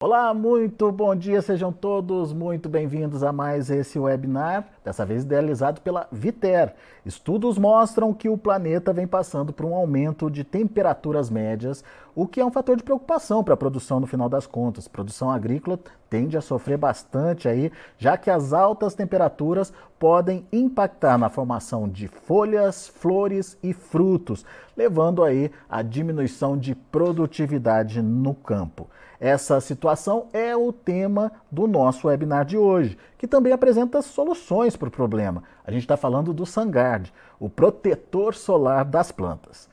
Olá, muito bom dia, sejam todos muito bem-vindos a mais esse webinar, dessa vez idealizado pela Viter. Estudos mostram que o planeta vem passando por um aumento de temperaturas médias, o que é um fator de preocupação para a produção no final das contas. Produção agrícola tende a sofrer bastante aí, já que as altas temperaturas podem impactar na formação de folhas, flores e frutos, levando aí a diminuição de produtividade no campo. Essa situação é o tema do nosso webinar de hoje, que também apresenta soluções para o problema. A gente está falando do Sangard, o protetor solar das plantas.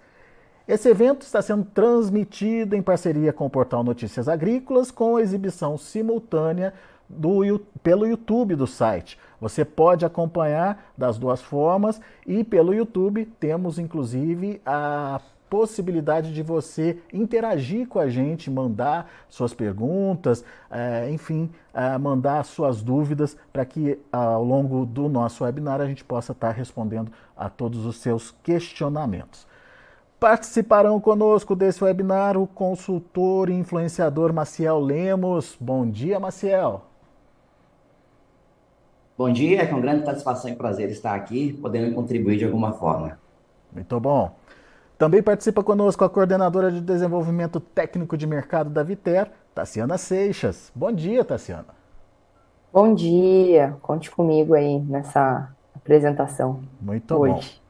Esse evento está sendo transmitido em parceria com o portal Notícias Agrícolas, com exibição simultânea do, pelo YouTube do site. Você pode acompanhar das duas formas e pelo YouTube temos inclusive a possibilidade de você interagir com a gente, mandar suas perguntas, é, enfim, é, mandar suas dúvidas para que ao longo do nosso webinar a gente possa estar respondendo a todos os seus questionamentos. Participarão conosco desse webinar o consultor e influenciador Maciel Lemos. Bom dia, Maciel. Bom dia, é com grande satisfação e prazer estar aqui, podendo contribuir de alguma forma. Muito bom. Também participa conosco a coordenadora de desenvolvimento técnico de mercado da Viter, Tassiana Seixas. Bom dia, Tassiana. Bom dia, conte comigo aí nessa apresentação. Muito hoje. bom.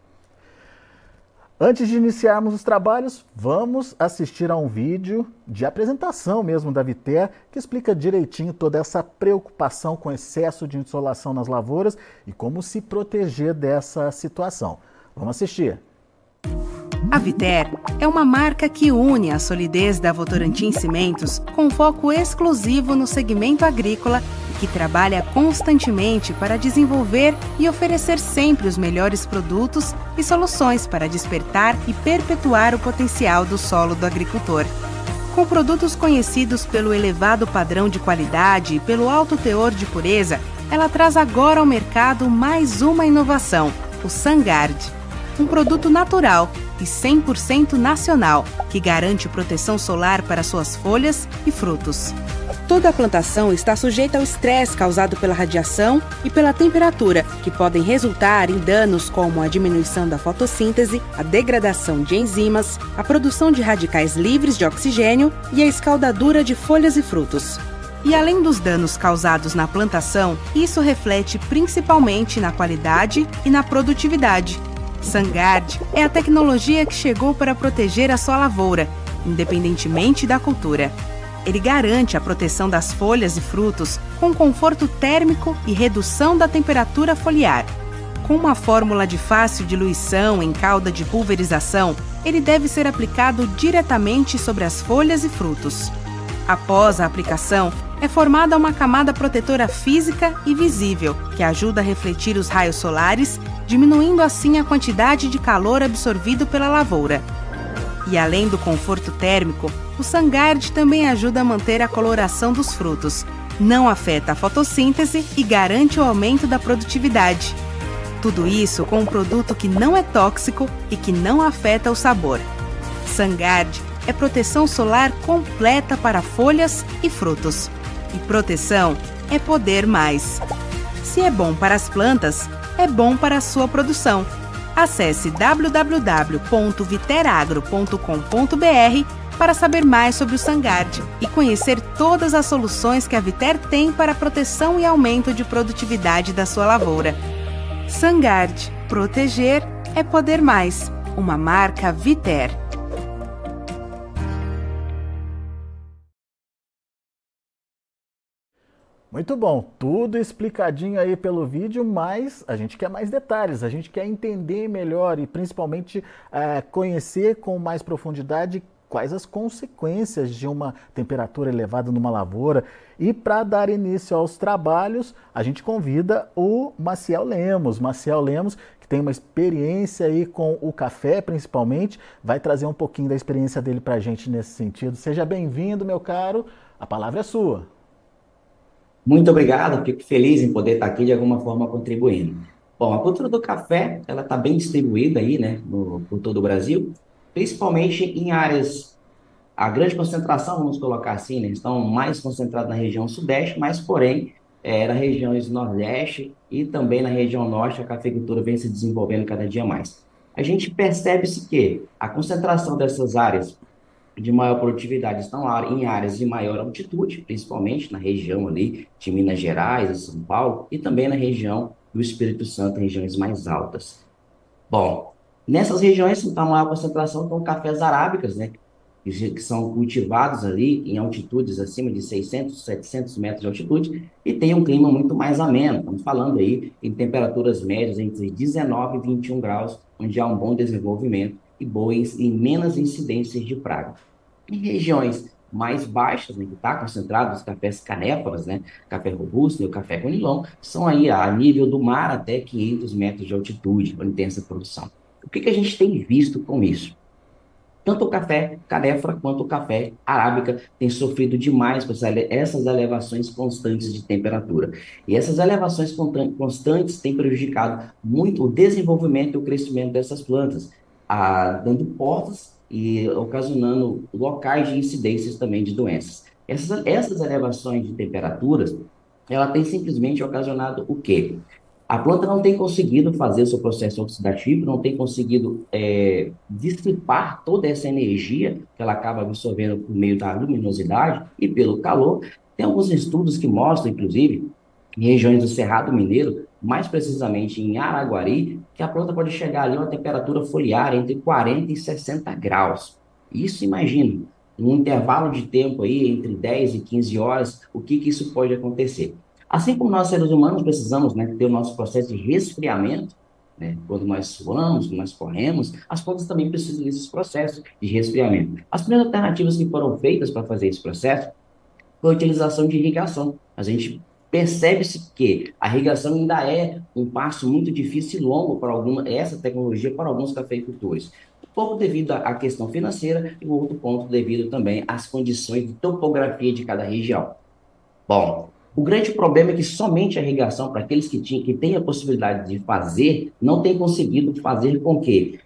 Antes de iniciarmos os trabalhos, vamos assistir a um vídeo de apresentação mesmo da Viter, que explica direitinho toda essa preocupação com excesso de insolação nas lavouras e como se proteger dessa situação. Vamos assistir. A Viter é uma marca que une a solidez da Votorantim Cimentos com foco exclusivo no segmento agrícola e que trabalha constantemente para desenvolver e oferecer sempre os melhores produtos e soluções para despertar e perpetuar o potencial do solo do agricultor. Com produtos conhecidos pelo elevado padrão de qualidade e pelo alto teor de pureza, ela traz agora ao mercado mais uma inovação, o Sangard um produto natural e 100% nacional que garante proteção solar para suas folhas e frutos. Toda a plantação está sujeita ao estresse causado pela radiação e pela temperatura, que podem resultar em danos como a diminuição da fotossíntese, a degradação de enzimas, a produção de radicais livres de oxigênio e a escaldadura de folhas e frutos. E além dos danos causados na plantação, isso reflete principalmente na qualidade e na produtividade, Sangard é a tecnologia que chegou para proteger a sua lavoura, independentemente da cultura. Ele garante a proteção das folhas e frutos com conforto térmico e redução da temperatura foliar. Com uma fórmula de fácil diluição em calda de pulverização, ele deve ser aplicado diretamente sobre as folhas e frutos. Após a aplicação, é formada uma camada protetora física e visível, que ajuda a refletir os raios solares diminuindo assim a quantidade de calor absorvido pela lavoura. E além do conforto térmico, o Sangard também ajuda a manter a coloração dos frutos, não afeta a fotossíntese e garante o aumento da produtividade. Tudo isso com um produto que não é tóxico e que não afeta o sabor. Sangard é proteção solar completa para folhas e frutos. E proteção é poder mais. Se é bom para as plantas, é bom para a sua produção. Acesse www.viteragro.com.br para saber mais sobre o Sangard e conhecer todas as soluções que a Viter tem para a proteção e aumento de produtividade da sua lavoura. Sangard, proteger é poder mais. Uma marca Viter. Muito bom, tudo explicadinho aí pelo vídeo, mas a gente quer mais detalhes, a gente quer entender melhor e principalmente é, conhecer com mais profundidade quais as consequências de uma temperatura elevada numa lavoura. E para dar início aos trabalhos, a gente convida o Maciel Lemos. Maciel Lemos, que tem uma experiência aí com o café principalmente, vai trazer um pouquinho da experiência dele para a gente nesse sentido. Seja bem-vindo, meu caro, a palavra é sua. Muito obrigado, fico feliz em poder estar aqui de alguma forma contribuindo. Bom, a cultura do café, ela está bem distribuída aí, né, no, por todo o Brasil, principalmente em áreas a grande concentração, vamos colocar assim, né, estão mais concentrados na região sudeste, mas, porém, é, nas regiões nordeste e também na região norte, a cafeicultura vem se desenvolvendo cada dia mais. A gente percebe-se que a concentração dessas áreas de maior produtividade estão em áreas de maior altitude, principalmente na região ali de Minas Gerais São Paulo, e também na região do Espírito Santo, regiões mais altas. Bom, nessas regiões está maior concentração estão cafés arábicas, né, que são cultivados ali em altitudes acima de 600, 700 metros de altitude e tem um clima muito mais ameno. Estamos falando aí em temperaturas médias entre 19 e 21 graus, onde há um bom desenvolvimento e boas e menos incidências de praga. Em regiões mais baixas, né, que está concentrado os cafés canéforas, né, café robusto e o café conilon, são aí a nível do mar até 500 metros de altitude, tem essa produção. O que, que a gente tem visto com isso? Tanto o café canéfora quanto o café arábica têm sofrido demais com essas elevações constantes de temperatura. E essas elevações constantes têm prejudicado muito o desenvolvimento e o crescimento dessas plantas, a, dando portas e ocasionando locais de incidências também de doenças. Essas, essas elevações de temperaturas, ela tem simplesmente ocasionado o quê? A planta não tem conseguido fazer o seu processo oxidativo, não tem conseguido é, dissipar toda essa energia que ela acaba absorvendo por meio da luminosidade e pelo calor. Tem alguns estudos que mostram, inclusive, em regiões do Cerrado Mineiro, mais precisamente em Araguari, que a planta pode chegar ali a uma temperatura foliar entre 40 e 60 graus. Isso, imagina, um intervalo de tempo aí entre 10 e 15 horas, o que, que isso pode acontecer? Assim como nós seres humanos precisamos né, ter o nosso processo de resfriamento, né, quando nós suamos, quando nós corremos, as plantas também precisam desse processo de resfriamento. As primeiras alternativas que foram feitas para fazer esse processo foi a utilização de irrigação. A gente percebe-se que a irrigação ainda é um passo muito difícil e longo para alguma essa tecnologia para alguns cafeicultores. Um pouco devido à questão financeira e o outro ponto devido também às condições de topografia de cada região. Bom, o grande problema é que somente a irrigação, para aqueles que, que têm a possibilidade de fazer, não tem conseguido fazer com que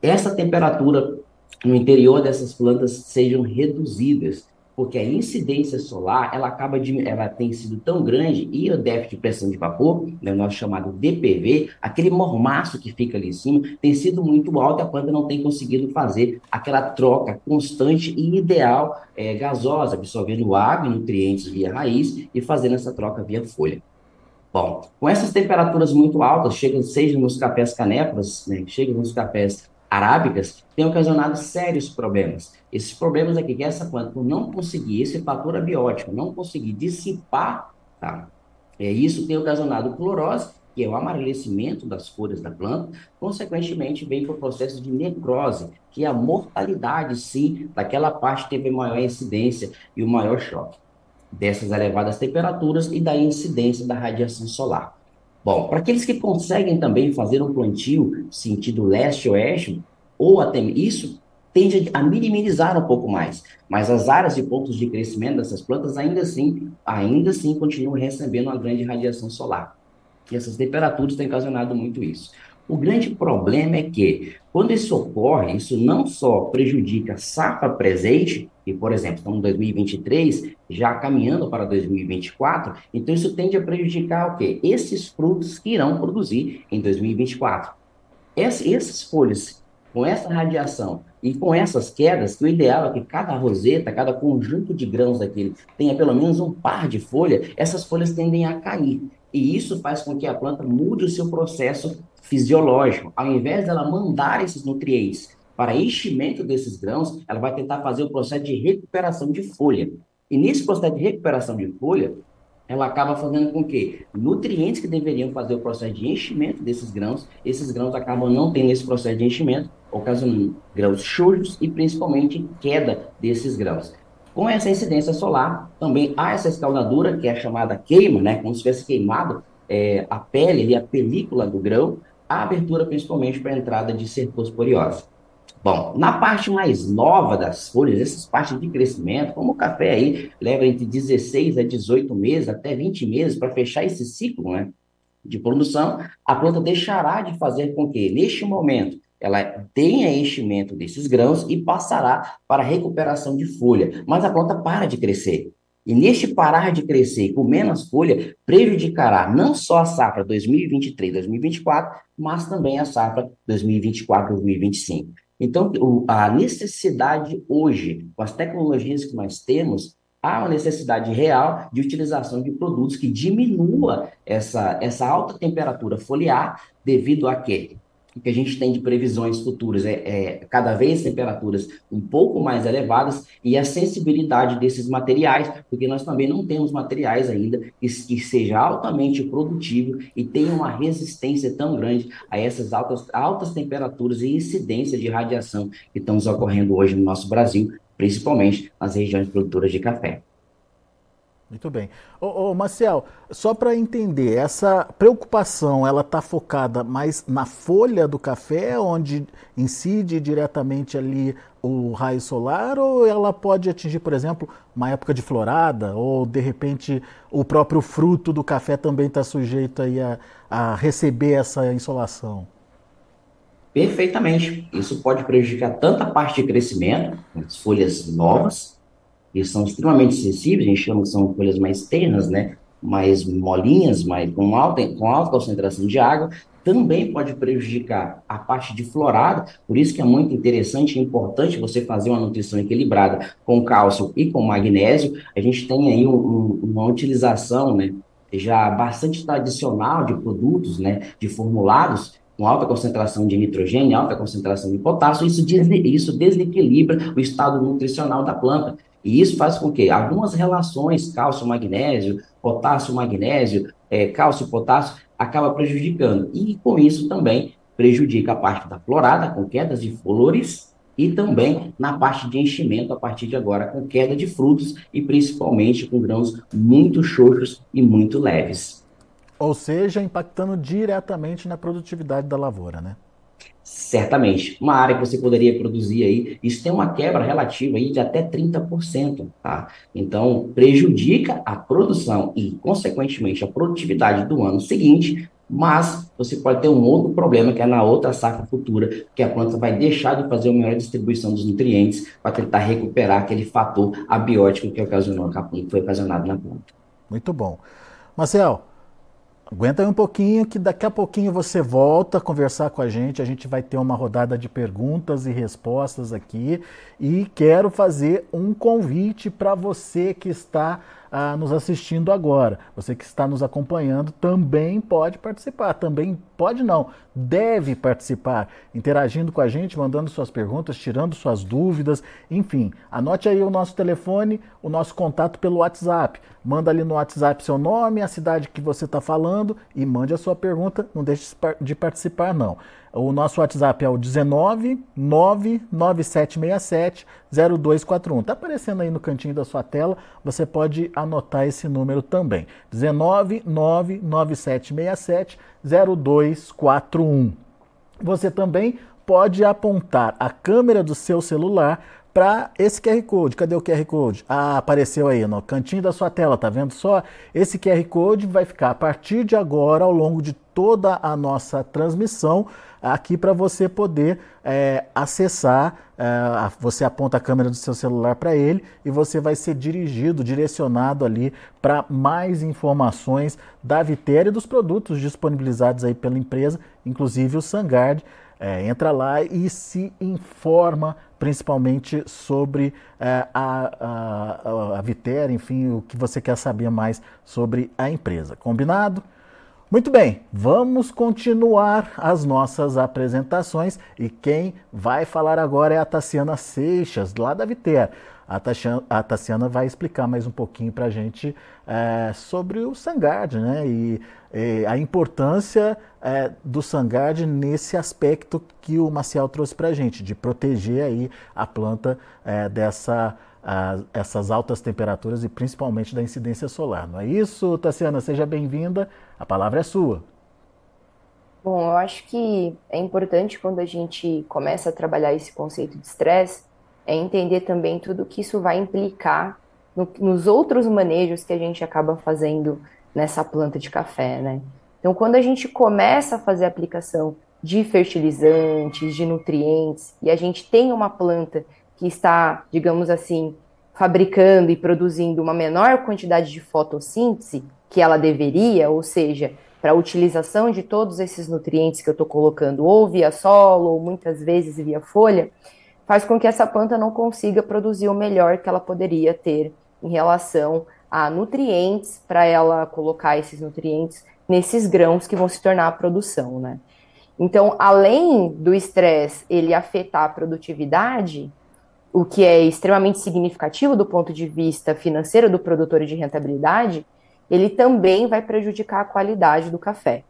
essa temperatura no interior dessas plantas sejam reduzidas porque a incidência solar ela acaba de, ela tem sido tão grande e o déficit de pressão de vapor, né, o nosso chamado DPV, aquele mormaço que fica ali em cima, tem sido muito alto e a planta não tem conseguido fazer aquela troca constante e ideal é, gasosa, absorvendo água e nutrientes via raiz e fazendo essa troca via folha. Bom, com essas temperaturas muito altas, chegam seja nos cafés canéporas, né, chegam nos cafés arábicas têm ocasionado sérios problemas. Esses problemas aqui, que essa planta, por não conseguir esse fator abiótico, não conseguir dissipar, tá? É, isso tem ocasionado clorose, que é o amarelecimento das folhas da planta, consequentemente vem para o processo de necrose, que é a mortalidade, sim, daquela parte teve maior incidência e o maior choque dessas elevadas temperaturas e da incidência da radiação solar. Bom, para aqueles que conseguem também fazer um plantio sentido leste-oeste, ou até isso tende a minimizar um pouco mais, mas as áreas de pontos de crescimento dessas plantas ainda assim, ainda assim continuam recebendo uma grande radiação solar. E essas temperaturas têm ocasionado muito isso. O grande problema é que, quando isso ocorre, isso não só prejudica a safra presente, e, por exemplo, estamos em 2023, já caminhando para 2024, então isso tende a prejudicar o quê? Esses frutos que irão produzir em 2024. Ess, essas folhas, com essa radiação e com essas quedas, que o ideal é que cada roseta, cada conjunto de grãos daquele tenha pelo menos um par de folha, essas folhas tendem a cair. E isso faz com que a planta mude o seu processo fisiológico. Ao invés dela mandar esses nutrientes para enchimento desses grãos, ela vai tentar fazer o processo de recuperação de folha. E nesse processo de recuperação de folha, ela acaba fazendo com que nutrientes que deveriam fazer o processo de enchimento desses grãos, esses grãos acabam não tendo esse processo de enchimento, ocasionando grãos chujos e principalmente queda desses grãos. Com essa incidência solar, também há essa escaldadura, que é chamada queima, né, como se tivesse queimado é, a pele e a película do grão, a abertura principalmente para a entrada de cercosporiose. Bom, na parte mais nova das folhas, essas partes de crescimento, como o café aí leva entre 16 a 18 meses, até 20 meses para fechar esse ciclo né, de produção, a planta deixará de fazer com que, neste momento, ela tem enchimento desses grãos e passará para recuperação de folha, mas a planta para de crescer. E neste parar de crescer com menos folha, prejudicará não só a safra 2023-2024, mas também a safra 2024-2025. Então, a necessidade hoje, com as tecnologias que nós temos, há uma necessidade real de utilização de produtos que diminua essa, essa alta temperatura foliar, devido a quê? O que a gente tem de previsões futuras é, é, cada vez temperaturas um pouco mais elevadas e a sensibilidade desses materiais, porque nós também não temos materiais ainda que, que seja altamente produtivo e tenha uma resistência tão grande a essas altas, altas temperaturas e incidência de radiação que estamos ocorrendo hoje no nosso Brasil, principalmente nas regiões produtoras de café. Muito bem. Ô, ô Marcel, só para entender, essa preocupação, ela está focada mais na folha do café, onde incide diretamente ali o raio solar, ou ela pode atingir, por exemplo, uma época de florada, ou de repente o próprio fruto do café também está sujeito aí a, a receber essa insolação? Perfeitamente. Isso pode prejudicar tanto a parte de crescimento, as folhas novas, que são extremamente sensíveis, a gente chama que são folhas mais tenas, né? mais molinhas, mais, com, alta, com alta concentração de água, também pode prejudicar a parte de florada, por isso que é muito interessante e importante você fazer uma nutrição equilibrada com cálcio e com magnésio. A gente tem aí um, um, uma utilização né, já bastante tradicional de produtos, né, de formulados, com alta concentração de nitrogênio, alta concentração de potássio, isso, des isso desequilibra o estado nutricional da planta. E isso faz com que algumas relações cálcio-magnésio, potássio-magnésio, é, cálcio-potássio, acaba prejudicando. E com isso também prejudica a parte da florada, com quedas de flores, e também na parte de enchimento a partir de agora, com queda de frutos e principalmente com grãos muito xoxos e muito leves. Ou seja, impactando diretamente na produtividade da lavoura, né? Certamente. Uma área que você poderia produzir aí, isso tem uma quebra relativa aí de até 30%, tá? Então, prejudica a produção e, consequentemente, a produtividade do ano seguinte, mas você pode ter um outro problema, que é na outra safra futura, que a planta vai deixar de fazer uma melhor distribuição dos nutrientes para tentar recuperar aquele fator abiótico que ocasionou, que foi ocasionado na planta. Muito bom. Marcel, Aguenta aí um pouquinho que daqui a pouquinho você volta a conversar com a gente. A gente vai ter uma rodada de perguntas e respostas aqui e quero fazer um convite para você que está nos assistindo agora. Você que está nos acompanhando também pode participar, também pode não, deve participar, interagindo com a gente, mandando suas perguntas, tirando suas dúvidas, enfim. Anote aí o nosso telefone, o nosso contato pelo WhatsApp. Manda ali no WhatsApp seu nome, a cidade que você está falando e mande a sua pergunta. Não deixe de participar, não. O nosso WhatsApp é o 19 99767 0241. Está aparecendo aí no cantinho da sua tela, você pode anotar esse número também. 19 99767 0241. Você também pode apontar a câmera do seu celular para esse QR Code. Cadê o QR Code? Ah, apareceu aí no cantinho da sua tela, tá vendo só? Esse QR Code vai ficar a partir de agora, ao longo de toda a nossa transmissão, aqui para você poder é, acessar. É, você aponta a câmera do seu celular para ele e você vai ser dirigido, direcionado ali para mais informações da Vitéria e dos produtos disponibilizados aí pela empresa, inclusive o Sangard. É, entra lá e se informa principalmente sobre é, a, a, a Vitera, enfim, o que você quer saber mais sobre a empresa. Combinado? Muito bem, vamos continuar as nossas apresentações e quem vai falar agora é a Tassiana Seixas, lá da Vitera. A, a Tassiana vai explicar mais um pouquinho para a gente é, sobre o Sangard né? e, e a importância é, do Sangard nesse aspecto que o Maciel trouxe para a gente, de proteger aí a planta é, dessa essas altas temperaturas e principalmente da incidência solar. Não é isso, Tassiana? Seja bem-vinda, a palavra é sua. Bom, eu acho que é importante quando a gente começa a trabalhar esse conceito de estresse, é entender também tudo que isso vai implicar no, nos outros manejos que a gente acaba fazendo nessa planta de café, né? Então, quando a gente começa a fazer a aplicação de fertilizantes, de nutrientes, e a gente tem uma planta que está, digamos assim, fabricando e produzindo uma menor quantidade de fotossíntese que ela deveria, ou seja, para a utilização de todos esses nutrientes que eu estou colocando, ou via solo, ou muitas vezes via folha, faz com que essa planta não consiga produzir o melhor que ela poderia ter em relação a nutrientes, para ela colocar esses nutrientes nesses grãos que vão se tornar a produção, né? Então, além do estresse ele afetar a produtividade, o que é extremamente significativo do ponto de vista financeiro do produtor de rentabilidade, ele também vai prejudicar a qualidade do café.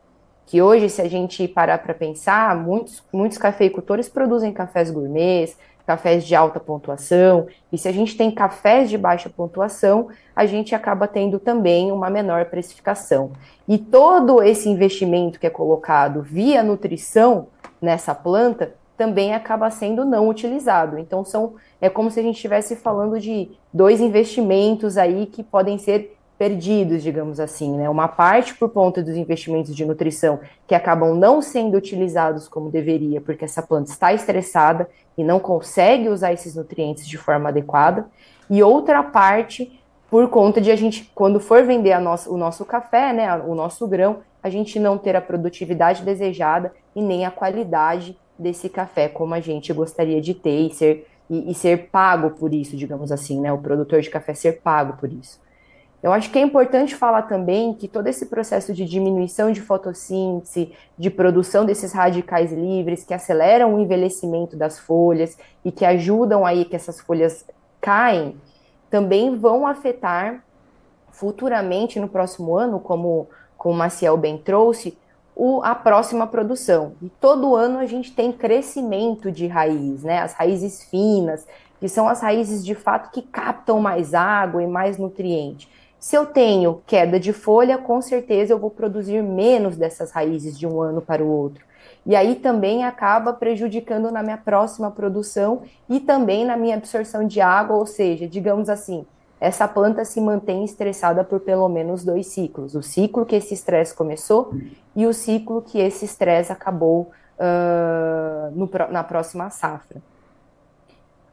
Que hoje, se a gente parar para pensar, muitos, muitos cafeicultores produzem cafés gourmets, cafés de alta pontuação, e se a gente tem cafés de baixa pontuação, a gente acaba tendo também uma menor precificação. E todo esse investimento que é colocado via nutrição nessa planta também acaba sendo não utilizado. Então são é como se a gente estivesse falando de dois investimentos aí que podem ser perdidos, digamos assim, né? Uma parte por conta dos investimentos de nutrição que acabam não sendo utilizados como deveria, porque essa planta está estressada e não consegue usar esses nutrientes de forma adequada, e outra parte por conta de a gente, quando for vender nossa, o nosso café, né, o nosso grão, a gente não ter a produtividade desejada e nem a qualidade desse café como a gente gostaria de ter e ser, e, e ser pago por isso, digamos assim, né? O produtor de café ser pago por isso. Eu acho que é importante falar também que todo esse processo de diminuição de fotossíntese, de produção desses radicais livres, que aceleram o envelhecimento das folhas e que ajudam aí que essas folhas caem, também vão afetar futuramente no próximo ano, como, como o Maciel bem trouxe, o, a próxima produção. E todo ano a gente tem crescimento de raiz, né? As raízes finas, que são as raízes de fato que captam mais água e mais nutriente. Se eu tenho queda de folha, com certeza eu vou produzir menos dessas raízes de um ano para o outro. E aí também acaba prejudicando na minha próxima produção e também na minha absorção de água, ou seja, digamos assim, essa planta se mantém estressada por pelo menos dois ciclos: o ciclo que esse estresse começou e o ciclo que esse estresse acabou uh, no, na próxima safra.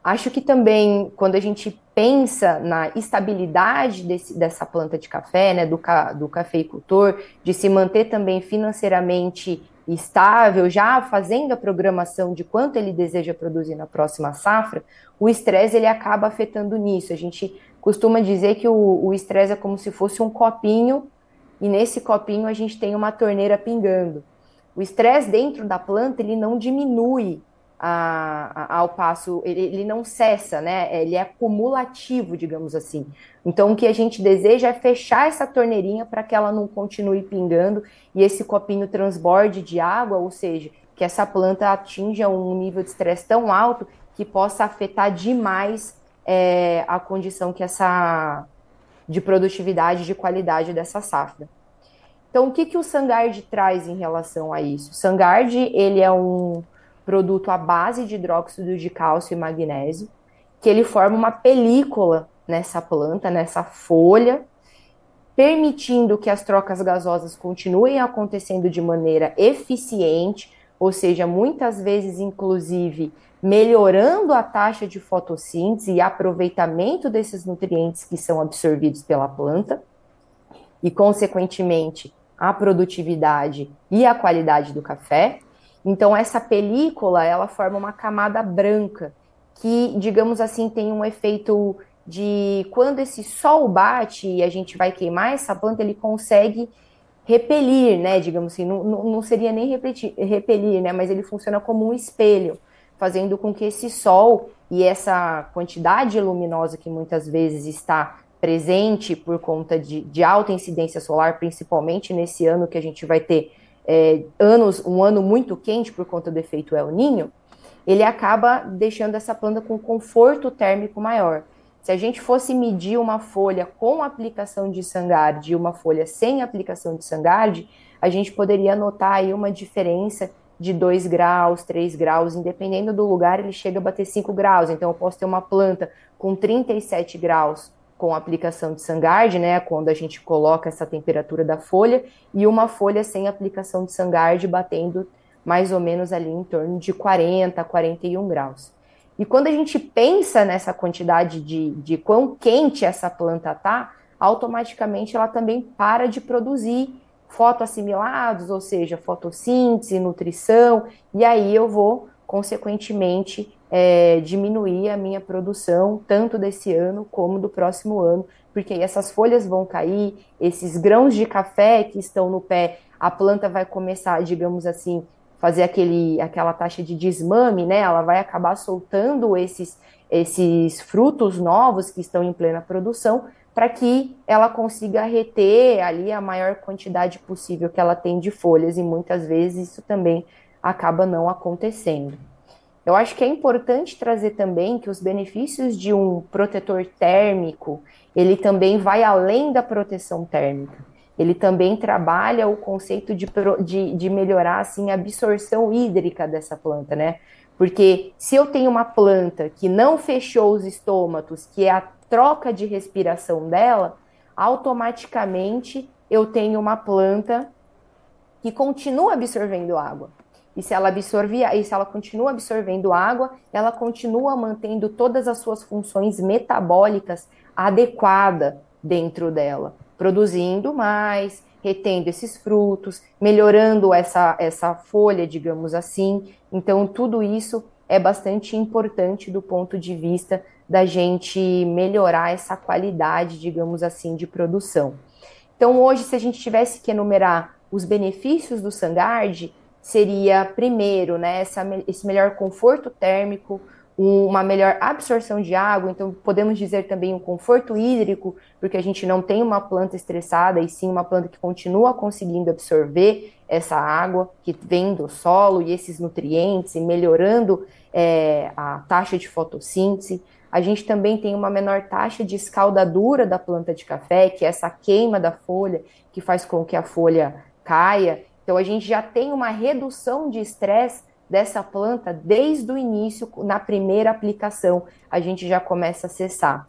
Acho que também, quando a gente pensa na estabilidade desse, dessa planta de café, né, do, ca, do cafeicultor, de se manter também financeiramente estável, já fazendo a programação de quanto ele deseja produzir na próxima safra, o estresse ele acaba afetando nisso. A gente costuma dizer que o estresse é como se fosse um copinho e nesse copinho a gente tem uma torneira pingando. O estresse dentro da planta ele não diminui a, a, ao passo, ele, ele, não cessa, né? Ele é acumulativo, digamos assim. Então, o que a gente deseja é fechar essa torneirinha para que ela não continue pingando e esse copinho transborde de água, ou seja, que essa planta atinja um nível de estresse tão alto que possa afetar demais é, a condição que essa de produtividade, de qualidade dessa safra. Então, o que, que o Sangard traz em relação a isso? O Sangard, ele é um produto à base de hidróxido de cálcio e magnésio, que ele forma uma película nessa planta, nessa folha, permitindo que as trocas gasosas continuem acontecendo de maneira eficiente, ou seja, muitas vezes, inclusive, melhorando a taxa de fotossíntese e aproveitamento desses nutrientes que são absorvidos pela planta, e, consequentemente, a produtividade e a qualidade do café. Então essa película, ela forma uma camada branca que, digamos assim, tem um efeito de quando esse sol bate e a gente vai queimar essa planta, ele consegue repelir, né? Digamos assim, não, não seria nem repetir, repelir, né? Mas ele funciona como um espelho, fazendo com que esse sol e essa quantidade luminosa que muitas vezes está presente por conta de, de alta incidência solar, principalmente nesse ano que a gente vai ter é, anos, um ano muito quente por conta do efeito El Ninho, ele acaba deixando essa planta com conforto térmico maior. Se a gente fosse medir uma folha com aplicação de Sangard e uma folha sem aplicação de Sangard, a gente poderia notar aí uma diferença de 2 graus, 3 graus, independendo do lugar, ele chega a bater 5 graus. Então, eu posso ter uma planta com 37 graus com aplicação de Sangard, né, quando a gente coloca essa temperatura da folha, e uma folha sem aplicação de Sangard batendo mais ou menos ali em torno de 40, 41 graus. E quando a gente pensa nessa quantidade de, de quão quente essa planta está, automaticamente ela também para de produzir fotoassimilados, ou seja, fotossíntese, nutrição, e aí eu vou, consequentemente, é, diminuir a minha produção, tanto desse ano como do próximo ano, porque essas folhas vão cair, esses grãos de café que estão no pé, a planta vai começar, digamos assim, fazer aquele, aquela taxa de desmame, né? Ela vai acabar soltando esses, esses frutos novos que estão em plena produção para que ela consiga reter ali a maior quantidade possível que ela tem de folhas e muitas vezes isso também acaba não acontecendo. Eu acho que é importante trazer também que os benefícios de um protetor térmico, ele também vai além da proteção térmica ele também trabalha o conceito de, de, de melhorar assim, a absorção hídrica dessa planta, né? Porque se eu tenho uma planta que não fechou os estômatos, que é a troca de respiração dela, automaticamente eu tenho uma planta que continua absorvendo água. E se ela absorve, e se ela continua absorvendo água, ela continua mantendo todas as suas funções metabólicas adequadas dentro dela produzindo mais, retendo esses frutos, melhorando essa, essa folha, digamos assim. Então, tudo isso é bastante importante do ponto de vista da gente melhorar essa qualidade, digamos assim, de produção. Então, hoje, se a gente tivesse que enumerar os benefícios do Sangard, seria, primeiro, né, essa, esse melhor conforto térmico, uma melhor absorção de água, então podemos dizer também um conforto hídrico, porque a gente não tem uma planta estressada e sim uma planta que continua conseguindo absorver essa água que vem do solo e esses nutrientes e melhorando é, a taxa de fotossíntese. A gente também tem uma menor taxa de escaldadura da planta de café, que é essa queima da folha, que faz com que a folha caia. Então a gente já tem uma redução de estresse dessa planta desde o início, na primeira aplicação, a gente já começa a acessar.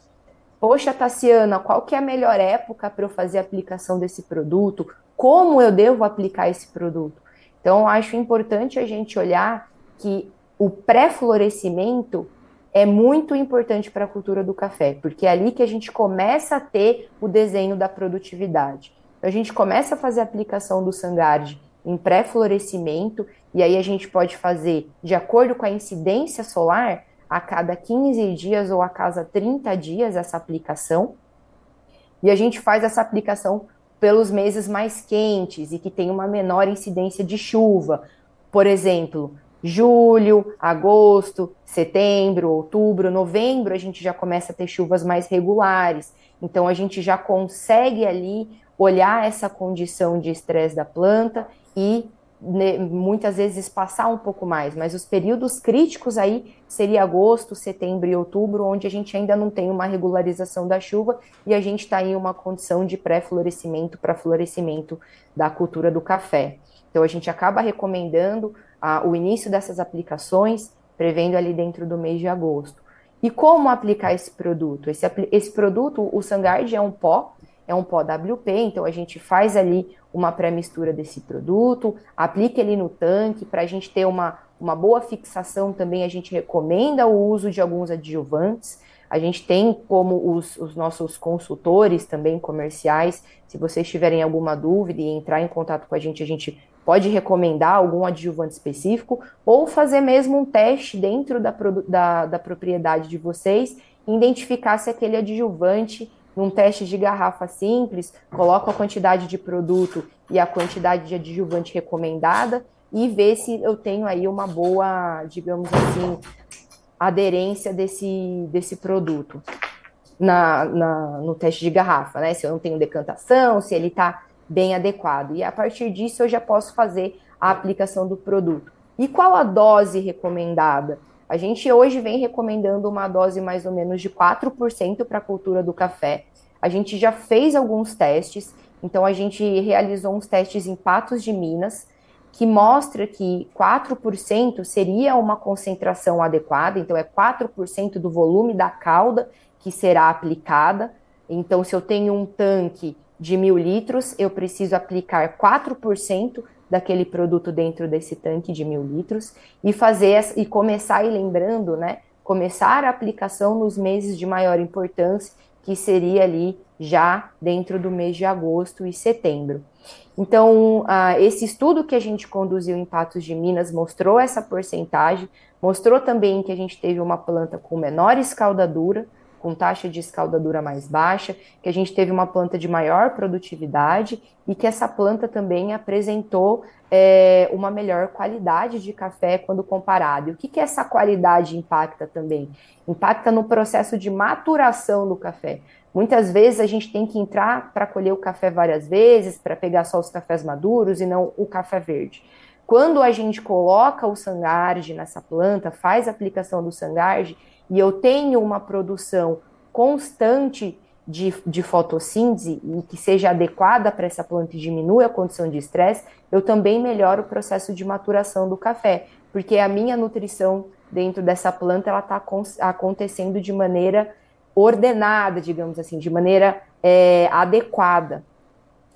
Poxa, Tassiana, qual que é a melhor época para eu fazer a aplicação desse produto? Como eu devo aplicar esse produto? Então, acho importante a gente olhar que o pré-florescimento é muito importante para a cultura do café, porque é ali que a gente começa a ter o desenho da produtividade. Então, a gente começa a fazer a aplicação do Sangard em pré-florescimento, e aí a gente pode fazer de acordo com a incidência solar, a cada 15 dias ou a cada 30 dias essa aplicação. E a gente faz essa aplicação pelos meses mais quentes e que tem uma menor incidência de chuva. Por exemplo, julho, agosto, setembro, outubro, novembro, a gente já começa a ter chuvas mais regulares. Então a gente já consegue ali olhar essa condição de estresse da planta e né, muitas vezes passar um pouco mais, mas os períodos críticos aí seria agosto, setembro e outubro, onde a gente ainda não tem uma regularização da chuva e a gente está em uma condição de pré-florescimento para florescimento da cultura do café. Então a gente acaba recomendando o início dessas aplicações, prevendo ali dentro do mês de agosto. E como aplicar esse produto? Esse, esse produto, o Sangard é um pó, é um pó WP, então a gente faz ali uma pré-mistura desse produto, aplica ele no tanque para a gente ter uma, uma boa fixação também. A gente recomenda o uso de alguns adjuvantes. A gente tem como os, os nossos consultores também comerciais. Se vocês tiverem alguma dúvida e entrar em contato com a gente, a gente pode recomendar algum adjuvante específico ou fazer mesmo um teste dentro da, da, da propriedade de vocês, identificar se aquele adjuvante num teste de garrafa simples, coloco a quantidade de produto e a quantidade de adjuvante recomendada e ver se eu tenho aí uma boa, digamos assim, aderência desse, desse produto na, na, no teste de garrafa, né? Se eu não tenho decantação, se ele está bem adequado. E a partir disso eu já posso fazer a aplicação do produto. E qual a dose recomendada? A gente hoje vem recomendando uma dose mais ou menos de 4% para a cultura do café. A gente já fez alguns testes, então a gente realizou uns testes em Patos de Minas, que mostra que 4% seria uma concentração adequada, então é 4% do volume da cauda que será aplicada. Então, se eu tenho um tanque de mil litros, eu preciso aplicar 4% daquele produto dentro desse tanque de mil litros e fazer e começar e lembrando, né? Começar a aplicação nos meses de maior importância, que seria ali já dentro do mês de agosto e setembro. Então, uh, esse estudo que a gente conduziu em Patos de Minas mostrou essa porcentagem, mostrou também que a gente teve uma planta com menor escaldadura, com taxa de escaldadura mais baixa, que a gente teve uma planta de maior produtividade e que essa planta também apresentou é, uma melhor qualidade de café quando comparado. E o que, que essa qualidade impacta também? Impacta no processo de maturação do café. Muitas vezes a gente tem que entrar para colher o café várias vezes, para pegar só os cafés maduros e não o café verde. Quando a gente coloca o sangarde nessa planta, faz a aplicação do sangarde, e eu tenho uma produção constante de, de fotossíntese e que seja adequada para essa planta e diminua a condição de estresse, eu também melhoro o processo de maturação do café, porque a minha nutrição dentro dessa planta ela está acontecendo de maneira ordenada, digamos assim, de maneira é, adequada.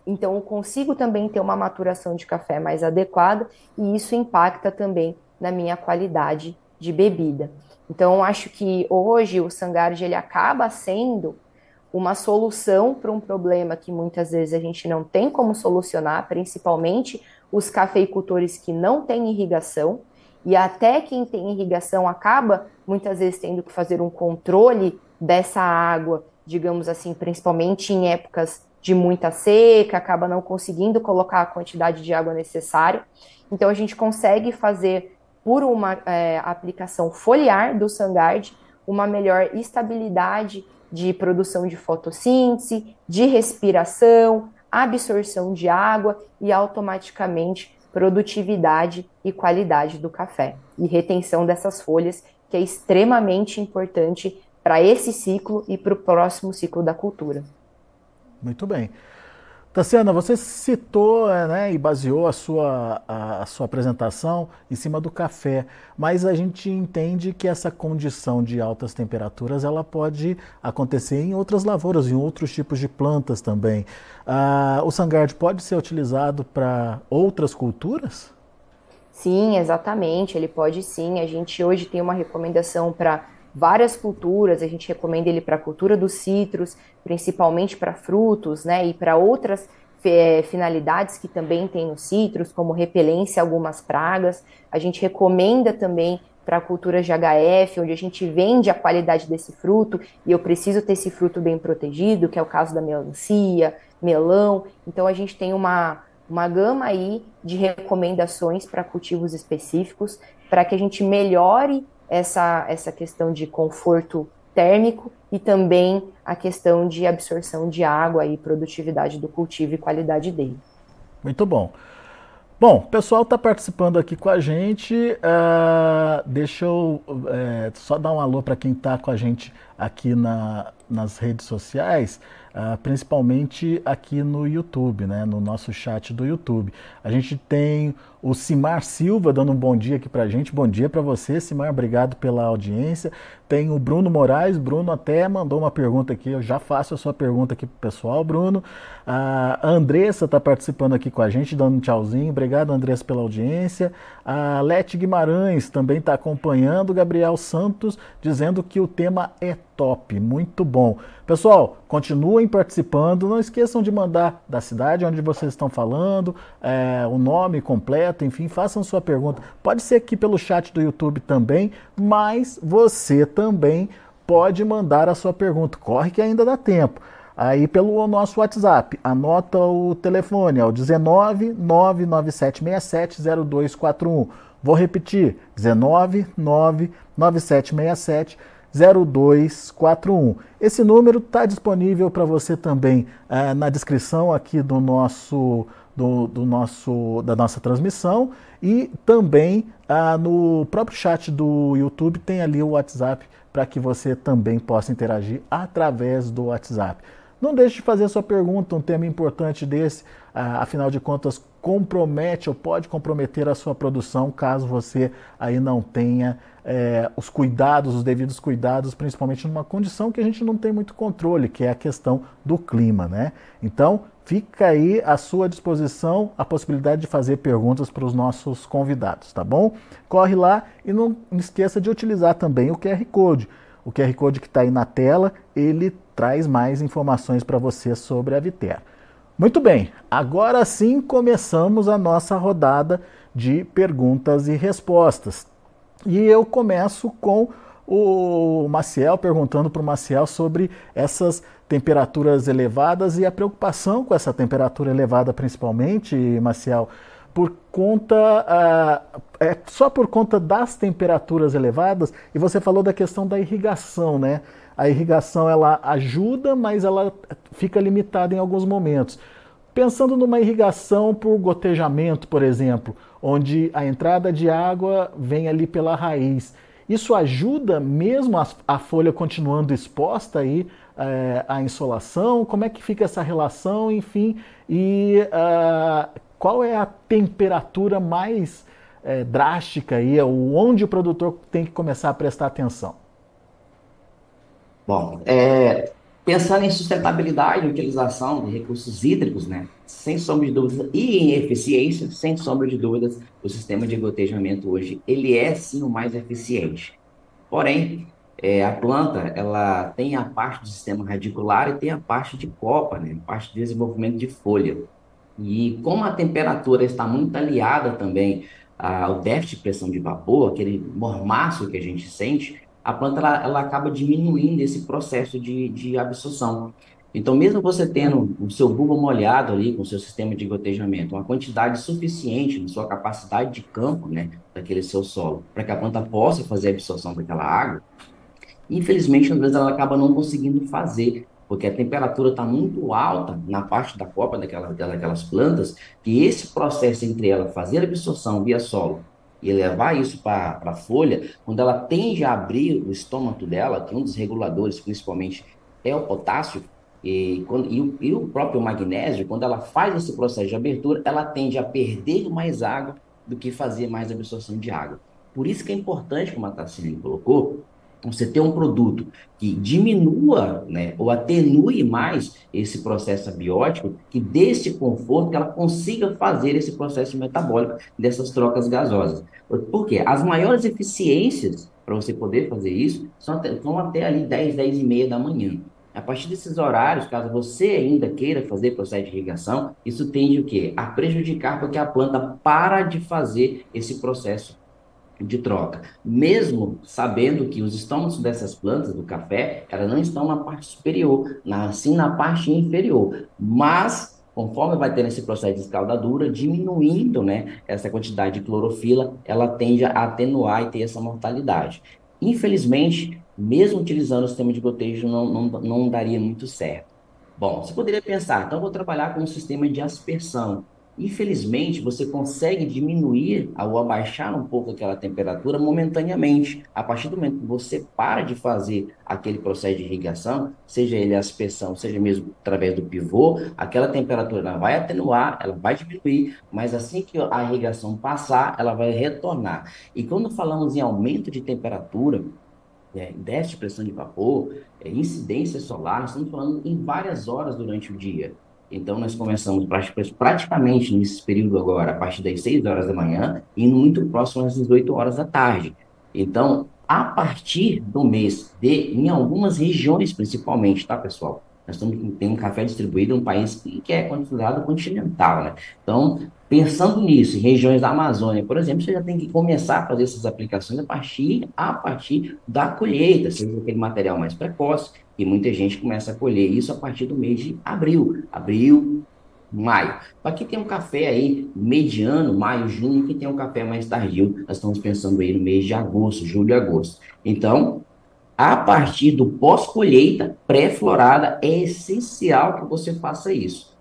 Então, eu consigo também ter uma maturação de café mais adequada e isso impacta também na minha qualidade de bebida. Então, acho que hoje o Sangard ele acaba sendo uma solução para um problema que muitas vezes a gente não tem como solucionar, principalmente os cafeicultores que não têm irrigação, e até quem tem irrigação acaba muitas vezes tendo que fazer um controle dessa água, digamos assim, principalmente em épocas de muita seca, acaba não conseguindo colocar a quantidade de água necessária. Então a gente consegue fazer por uma é, aplicação foliar do Sangard, uma melhor estabilidade de produção de fotossíntese, de respiração, absorção de água e automaticamente produtividade e qualidade do café e retenção dessas folhas, que é extremamente importante para esse ciclo e para o próximo ciclo da cultura. Muito bem. Tassiana, você citou é, né, e baseou a sua, a, a, sua apresentação em cima do café, mas a gente entende que essa condição de altas temperaturas ela pode acontecer em outras lavouras, em outros tipos de plantas também. Ah, o Sangard pode ser utilizado para outras culturas? Sim, exatamente, ele pode sim. A gente hoje tem uma recomendação para várias culturas, a gente recomenda ele para a cultura dos citros, principalmente para frutos, né, e para outras é, finalidades que também tem nos citros, como repelência a algumas pragas. A gente recomenda também para culturas de HF, onde a gente vende a qualidade desse fruto e eu preciso ter esse fruto bem protegido, que é o caso da melancia, melão. Então a gente tem uma, uma gama aí de recomendações para cultivos específicos para que a gente melhore essa, essa questão de conforto térmico e também a questão de absorção de água e produtividade do cultivo e qualidade dele. Muito bom. Bom, o pessoal está participando aqui com a gente. Uh, deixa eu uh, só dar um alô para quem está com a gente aqui na, nas redes sociais, uh, principalmente aqui no YouTube, né, no nosso chat do YouTube. A gente tem o Simar Silva dando um bom dia aqui para a gente. Bom dia para você, Simar. Obrigado pela audiência. Tem o Bruno Moraes. Bruno até mandou uma pergunta aqui. Eu já faço a sua pergunta aqui pro pessoal, Bruno. A Andressa está participando aqui com a gente, dando um tchauzinho. Obrigado, Andressa, pela audiência. A Lete Guimarães também está acompanhando. Gabriel Santos dizendo que o tema é top, muito bom. Pessoal, continuem participando. Não esqueçam de mandar da cidade onde vocês estão falando, é, o nome completo, enfim, façam sua pergunta. Pode ser aqui pelo chat do YouTube também, mas você também pode mandar a sua pergunta. Corre que ainda dá tempo. Aí pelo nosso WhatsApp, anota o telefone, é o 19 99767 0241. Vou repetir, 19 99767 0241. Esse número está disponível para você também uh, na descrição aqui do nosso, do, do, nosso, da nossa transmissão e também uh, no próprio chat do YouTube tem ali o WhatsApp para que você também possa interagir através do WhatsApp. Não deixe de fazer sua pergunta, um tema importante desse, uh, afinal de contas, compromete ou pode comprometer a sua produção caso você aí não tenha é, os cuidados, os devidos cuidados, principalmente numa condição que a gente não tem muito controle, que é a questão do clima, né? Então, fica aí à sua disposição a possibilidade de fazer perguntas para os nossos convidados, tá bom? Corre lá e não esqueça de utilizar também o QR Code. O QR Code que está aí na tela, ele traz mais informações para você sobre a Viter. Muito bem, agora sim começamos a nossa rodada de perguntas e respostas. E eu começo com o Maciel perguntando para o Maciel sobre essas temperaturas elevadas e a preocupação com essa temperatura elevada, principalmente, Maciel, por conta uh, é só por conta das temperaturas elevadas. E você falou da questão da irrigação, né? a irrigação ela ajuda, mas ela fica limitada em alguns momentos. Pensando numa irrigação por gotejamento, por exemplo, onde a entrada de água vem ali pela raiz, isso ajuda mesmo a, a folha continuando exposta aí é, à insolação? Como é que fica essa relação, enfim? E uh, qual é a temperatura mais é, drástica aí, onde o produtor tem que começar a prestar atenção? Bom, é, pensando em sustentabilidade e utilização de recursos hídricos, né, sem sombra de dúvidas, e em eficiência, sem sombra de dúvidas, o sistema de gotejamento hoje, ele é sim o mais eficiente. Porém, é, a planta, ela tem a parte do sistema radicular e tem a parte de copa, né, a parte de desenvolvimento de folha. E como a temperatura está muito aliada também ao déficit de pressão de vapor, aquele mormaço que a gente sente, a planta ela, ela acaba diminuindo esse processo de, de absorção. Então, mesmo você tendo o seu bulbo molhado ali com o seu sistema de gotejamento, uma quantidade suficiente na sua capacidade de campo, né, daquele seu solo, para que a planta possa fazer a absorção daquela água, infelizmente, às vezes ela acaba não conseguindo fazer, porque a temperatura está muito alta na parte da copa daquela, daquelas plantas, que esse processo entre ela fazer a absorção via solo e levar isso para a folha, quando ela tende a abrir o estômago dela, que um dos reguladores, principalmente, é o potássio, e, quando, e, o, e, o, próprio magnésio, quando ela faz esse processo de abertura, ela tende a perder mais água do que fazer mais absorção de água. Por isso que é importante, como a Tassine colocou, você ter um produto que diminua né, ou atenue mais esse processo abiótico, que dê esse conforto, que ela consiga fazer esse processo metabólico dessas trocas gasosas. Por quê? As maiores eficiências para você poder fazer isso são até, são até ali 10, 10 e meia da manhã. A partir desses horários, caso você ainda queira fazer processo de irrigação, isso tende o quê? A prejudicar porque a planta para de fazer esse processo de troca, mesmo sabendo que os estômagos dessas plantas do café, elas não estão na parte superior, na, sim na parte inferior, mas conforme vai ter esse processo de escaldadura, diminuindo, né, essa quantidade de clorofila, ela tende a atenuar e ter essa mortalidade. Infelizmente, mesmo utilizando o sistema de gotejo, não, não, não daria muito certo. Bom, você poderia pensar, então vou trabalhar com um sistema de aspersão. Infelizmente, você consegue diminuir ou abaixar um pouco aquela temperatura momentaneamente. A partir do momento que você para de fazer aquele processo de irrigação, seja ele aspersão, seja mesmo através do pivô, aquela temperatura ela vai atenuar, ela vai diminuir, mas assim que a irrigação passar, ela vai retornar. E quando falamos em aumento de temperatura, é, déficit de pressão de vapor, é, incidência solar, estamos falando em várias horas durante o dia. Então, nós começamos praticamente nesse período agora, a partir das 6 horas da manhã, e muito próximo às 18 horas da tarde. Então, a partir do mês de, em algumas regiões principalmente, tá, pessoal? Nós estamos, tem um café distribuído em um país que é considerado continental, né? Então, pensando nisso, em regiões da Amazônia, por exemplo, você já tem que começar a fazer essas aplicações a partir, a partir da colheita, seja aquele material mais precoce, e muita gente começa a colher isso a partir do mês de abril. Abril, maio. Para quem tem um café aí mediano, maio, junho, quem tem um café mais tardio, nós estamos pensando aí no mês de agosto, julho agosto. Então, a partir do pós-colheita, pré-florada, é essencial que você faça isso.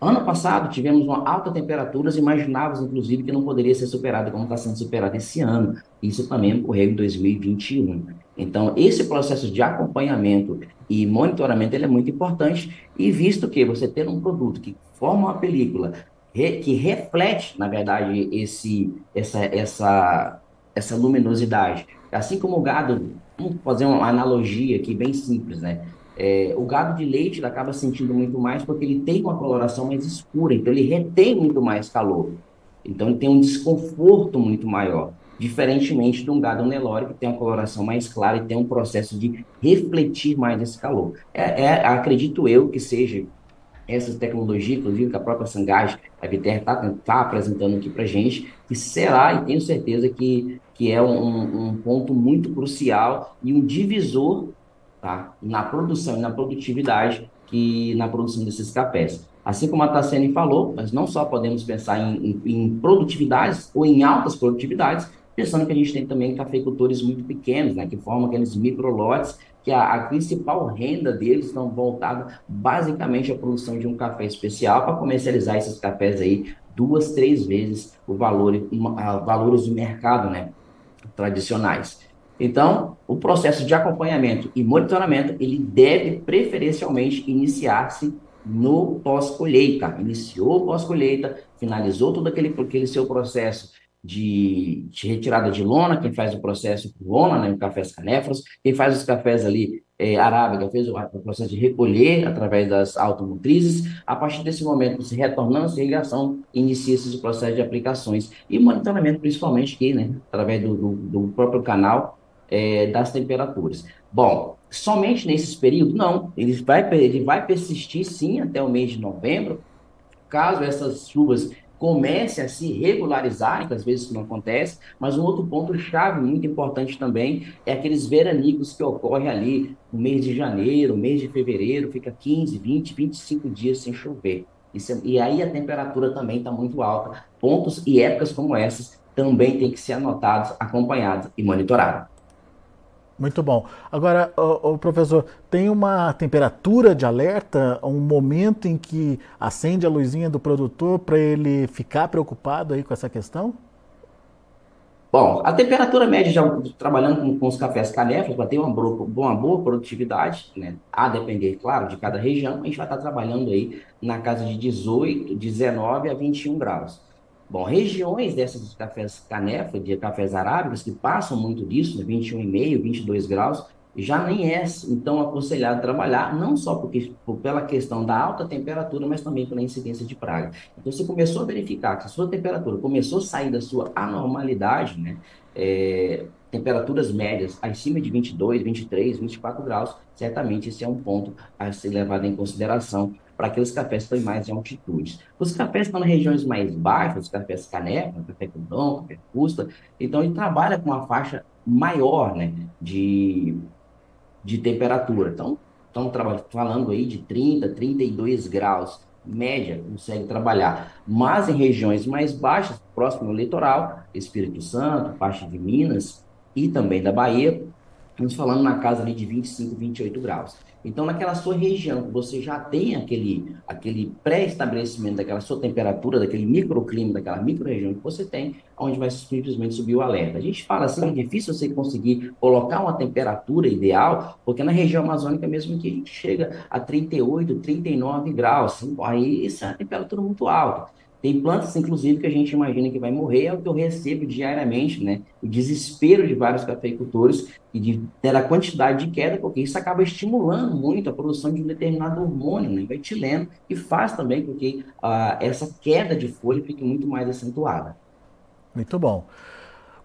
Ano passado tivemos uma alta temperaturas, imaginávamos inclusive que não poderia ser superada como está sendo superada esse ano. Isso também ocorreu em 2021. Então, esse processo de acompanhamento e monitoramento ele é muito importante, e visto que você ter um produto que forma uma película que reflete, na verdade, esse, essa, essa, essa luminosidade. Assim como o gado, vamos fazer uma analogia aqui bem simples, né? É, o gado de leite ele acaba sentindo muito mais porque ele tem uma coloração mais escura, então ele retém muito mais calor. Então ele tem um desconforto muito maior, diferentemente de um gado Nelore que tem uma coloração mais clara e tem um processo de refletir mais esse calor. É, é acredito eu que seja essa tecnologia, inclusive que a própria Sangage, a VTR está tá apresentando aqui para gente, que será, e tenho certeza que, que é um, um ponto muito crucial e um divisor tá, na produção e na produtividade que na produção desses cafés. Assim como a Tassiane falou, nós não só podemos pensar em, em, em produtividades ou em altas produtividades, pensando que a gente tem também cafeicultores muito pequenos, né, que formam aqueles microlotes que a, a, principal renda deles estão voltada basicamente à produção de um café especial para comercializar esses cafés aí duas, três vezes o valor, uma, valores do mercado, né, tradicionais. Então, o processo de acompanhamento e monitoramento, ele deve preferencialmente iniciar-se no pós-colheita. Iniciou pós-colheita, finalizou todo aquele, aquele seu processo de, de, retirada de lona, quem faz o processo de lona, né, em cafés canéforos, quem faz os cafés ali, é, arábica, fez o, o, processo de recolher através das automotrizes, a partir desse momento, se retornando essa irrigação, inicia-se o processo de aplicações e monitoramento, principalmente aqui, né, através do, do, do próprio canal é, das temperaturas. Bom, somente nesses períodos? Não, ele vai, ele vai persistir sim até o mês de novembro, caso essas chuvas comece a se regularizar, que às vezes isso não acontece, mas um outro ponto chave muito importante também é aqueles veranicos que ocorrem ali no mês de janeiro, mês de fevereiro, fica 15, 20, 25 dias sem chover. Isso, é, e aí a temperatura também está muito alta. Pontos e épocas como essas também têm que ser anotados, acompanhados e monitorados. Muito bom. Agora, o, professor, tem uma temperatura de alerta, um momento em que acende a luzinha do produtor para ele ficar preocupado aí com essa questão? Bom, a temperatura média, já trabalhando com, com os cafés canefas, para ter uma boa, uma boa produtividade, né? a depender, claro, de cada região, a gente vai estar trabalhando aí na casa de 18, 19 a 21 graus. Bom, regiões dessas de cafés canefa, de cafés arábicos, que passam muito disso, né, 21,5, 22 graus, já nem é então aconselhado trabalhar, não só porque, por, pela questão da alta temperatura, mas também pela incidência de praga. Então, você começou a verificar que a sua temperatura começou a sair da sua anormalidade, né? É, temperaturas médias acima de 22, 23, 24 graus, certamente esse é um ponto a ser levado em consideração para aqueles cafés que estão mais em altitudes. Os cafés estão nas regiões mais baixas, os cafés caneca, café cudão, café custa, então ele trabalha com uma faixa maior né, de, de temperatura. Então, estamos falando aí de 30, 32 graus, média, consegue trabalhar. Mas em regiões mais baixas, próximo ao litoral, Espírito Santo, parte de Minas e também da Bahia, estamos falando na casa ali de 25, 28 graus. Então, naquela sua região, você já tem aquele, aquele pré-estabelecimento daquela sua temperatura, daquele microclima, daquela micro-região que você tem, onde vai simplesmente subir o alerta. A gente fala assim, é difícil você conseguir colocar uma temperatura ideal, porque na região amazônica mesmo que a gente chega a 38, 39 graus, aí isso é uma temperatura muito alta. Tem plantas, inclusive, que a gente imagina que vai morrer, é o que eu recebo diariamente, né? O desespero de vários cafeicultores e de ter a quantidade de queda, porque isso acaba estimulando muito a produção de um determinado hormônio, né? Etileno, e faz também com que uh, essa queda de folha fique muito mais acentuada. Muito bom.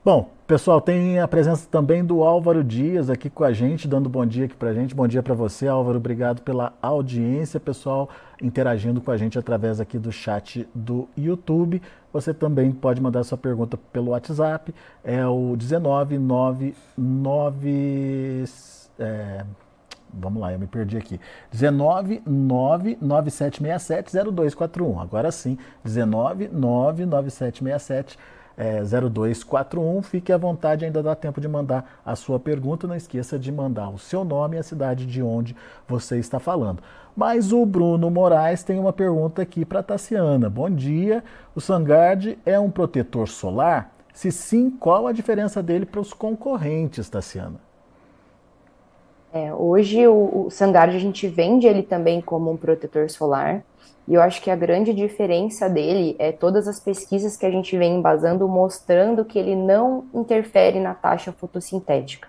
Bom, pessoal, tem a presença também do Álvaro Dias aqui com a gente, dando bom dia aqui pra gente. Bom dia para você, Álvaro. Obrigado pela audiência, pessoal, interagindo com a gente através aqui do chat do YouTube. Você também pode mandar sua pergunta pelo WhatsApp, é o 19999 é, Vamos lá, eu me perdi aqui. 19997670241. Agora sim, 19997670241 é, 0241. Fique à vontade, ainda dá tempo de mandar a sua pergunta. Não esqueça de mandar o seu nome e a cidade de onde você está falando. Mas o Bruno Moraes tem uma pergunta aqui para a Tassiana. Bom dia. O Sangard é um protetor solar? Se sim, qual a diferença dele para os concorrentes, Tassiana? É, hoje o, o Sangard a gente vende ele também como um protetor solar. E eu acho que a grande diferença dele é todas as pesquisas que a gente vem embasando mostrando que ele não interfere na taxa fotossintética,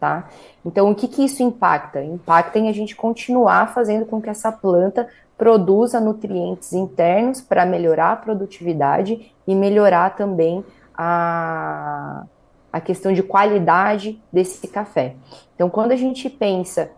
tá? Então, o que que isso impacta? Impacta em a gente continuar fazendo com que essa planta produza nutrientes internos para melhorar a produtividade e melhorar também a, a questão de qualidade desse café. Então, quando a gente pensa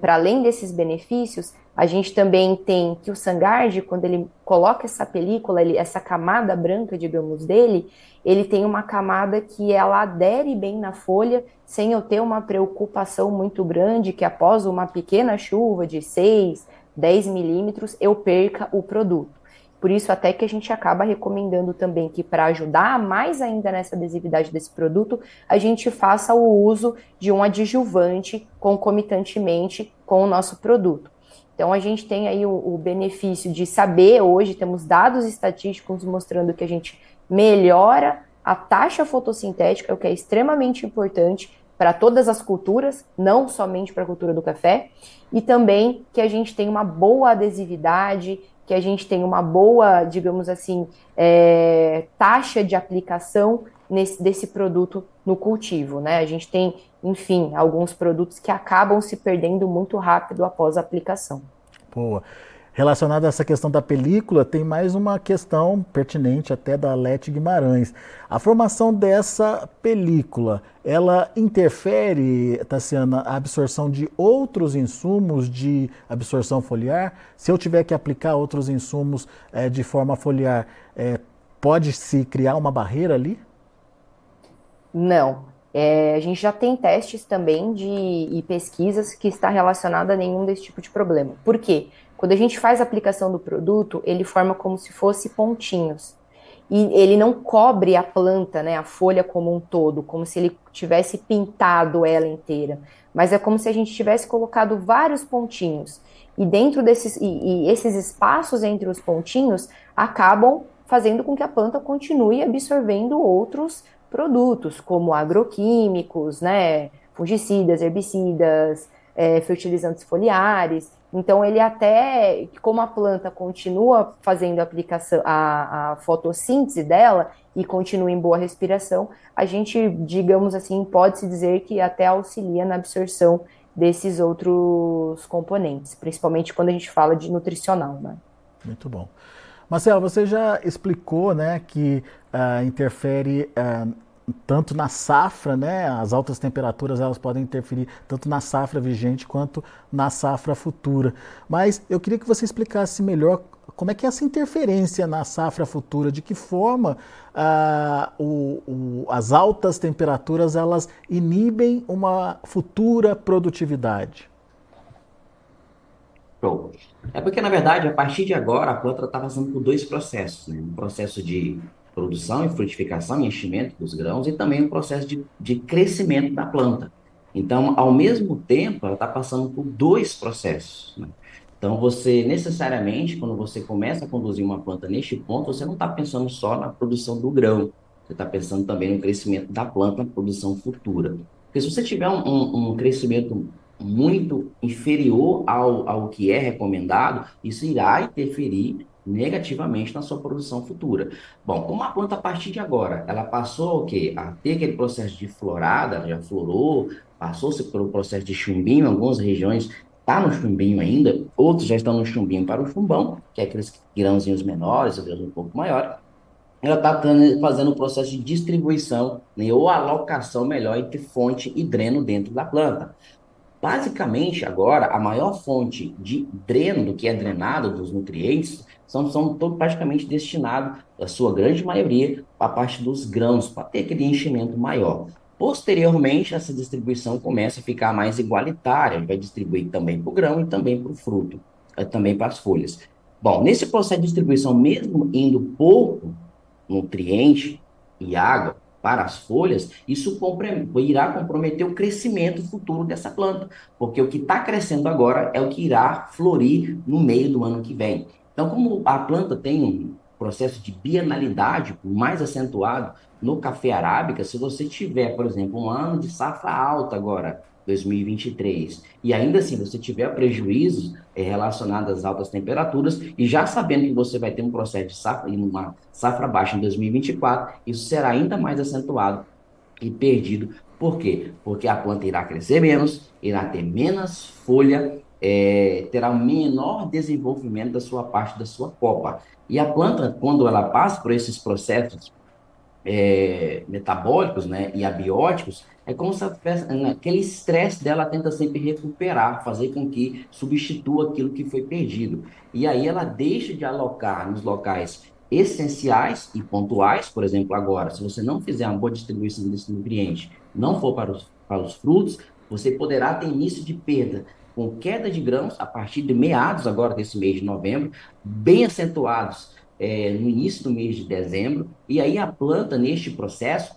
para além desses benefícios, a gente também tem que o Sangard, quando ele coloca essa película, ele, essa camada branca, digamos, dele, ele tem uma camada que ela adere bem na folha, sem eu ter uma preocupação muito grande que após uma pequena chuva de 6, 10 milímetros, eu perca o produto. Por isso, até que a gente acaba recomendando também que, para ajudar mais ainda nessa adesividade desse produto, a gente faça o uso de um adjuvante concomitantemente com o nosso produto. Então, a gente tem aí o, o benefício de saber, hoje temos dados estatísticos mostrando que a gente melhora a taxa fotossintética, o que é extremamente importante para todas as culturas, não somente para a cultura do café, e também que a gente tem uma boa adesividade, que a gente tem uma boa, digamos assim, é, taxa de aplicação nesse, desse produto no cultivo, né? A gente tem, enfim, alguns produtos que acabam se perdendo muito rápido após a aplicação. Boa. Relacionada a essa questão da película, tem mais uma questão pertinente até da Lete Guimarães. A formação dessa película, ela interfere, Tassiana, a absorção de outros insumos de absorção foliar? Se eu tiver que aplicar outros insumos é, de forma foliar, é, pode-se criar uma barreira ali? Não. É, a gente já tem testes também de, e pesquisas que está relacionada a nenhum desse tipo de problema. Por quê? Quando a gente faz a aplicação do produto, ele forma como se fosse pontinhos. E ele não cobre a planta, né, a folha como um todo, como se ele tivesse pintado ela inteira. Mas é como se a gente tivesse colocado vários pontinhos. E dentro desses e, e esses espaços entre os pontinhos acabam fazendo com que a planta continue absorvendo outros produtos, como agroquímicos, né, fungicidas, herbicidas, é, fertilizantes foliares. Então, ele até, como a planta continua fazendo a aplicação, a, a fotossíntese dela e continua em boa respiração, a gente, digamos assim, pode-se dizer que até auxilia na absorção desses outros componentes, principalmente quando a gente fala de nutricional, né? Muito bom. Marcelo, você já explicou, né, que uh, interfere uh, tanto na safra, né, as altas temperaturas elas podem interferir tanto na safra vigente quanto na safra futura. Mas eu queria que você explicasse melhor como é que é essa interferência na safra futura, de que forma ah, o, o, as altas temperaturas elas inibem uma futura produtividade. Show. É porque, na verdade, a partir de agora, a planta está passando por dois processos. Né? Um processo de produção e frutificação enchimento dos grãos e também o processo de, de crescimento da planta. Então, ao mesmo tempo, ela está passando por dois processos. Né? Então, você necessariamente, quando você começa a conduzir uma planta neste ponto, você não está pensando só na produção do grão, você está pensando também no crescimento da planta, na produção futura. Porque se você tiver um, um, um crescimento muito inferior ao, ao que é recomendado, isso irá interferir negativamente na sua produção futura. Bom, como a planta a partir de agora, ela passou o quê? A ter aquele processo de florada, já florou, passou-se pelo processo de chumbinho, algumas regiões está no chumbinho ainda, outros já estão no chumbinho para o chumbão, que é aqueles grãozinhos menores, grãos um pouco maiores. Ela está fazendo o processo de distribuição né, ou alocação melhor entre fonte e dreno dentro da planta. Basicamente, agora, a maior fonte de dreno, do que é drenado dos nutrientes, são, são todo praticamente destinados, a sua grande maioria, para a parte dos grãos, para ter aquele enchimento maior. Posteriormente, essa distribuição começa a ficar mais igualitária, vai distribuir também para o grão e também para o fruto, eh, também para as folhas. Bom, nesse processo de distribuição, mesmo indo pouco nutriente e água para as folhas, isso irá comprometer o crescimento futuro dessa planta, porque o que está crescendo agora é o que irá florir no meio do ano que vem. Então, como a planta tem um processo de bienalidade mais acentuado no café arábica, se você tiver, por exemplo, um ano de safra alta agora, 2023, e ainda assim você tiver prejuízos é, relacionados às altas temperaturas, e já sabendo que você vai ter um processo de safra, uma safra baixa em 2024, isso será ainda mais acentuado e perdido. Por quê? Porque a planta irá crescer menos, irá ter menos folha, é, terá um menor desenvolvimento da sua parte da sua copa. E a planta, quando ela passa por esses processos é, metabólicos né, e abióticos, é como se né, aquele estresse dela tenta sempre recuperar, fazer com que substitua aquilo que foi perdido. E aí ela deixa de alocar nos locais essenciais e pontuais, por exemplo, agora, se você não fizer uma boa distribuição desse nutriente, não for para os, para os frutos, você poderá ter início de perda com queda de grãos a partir de meados agora desse mês de novembro, bem acentuados é, no início do mês de dezembro, e aí a planta, neste processo,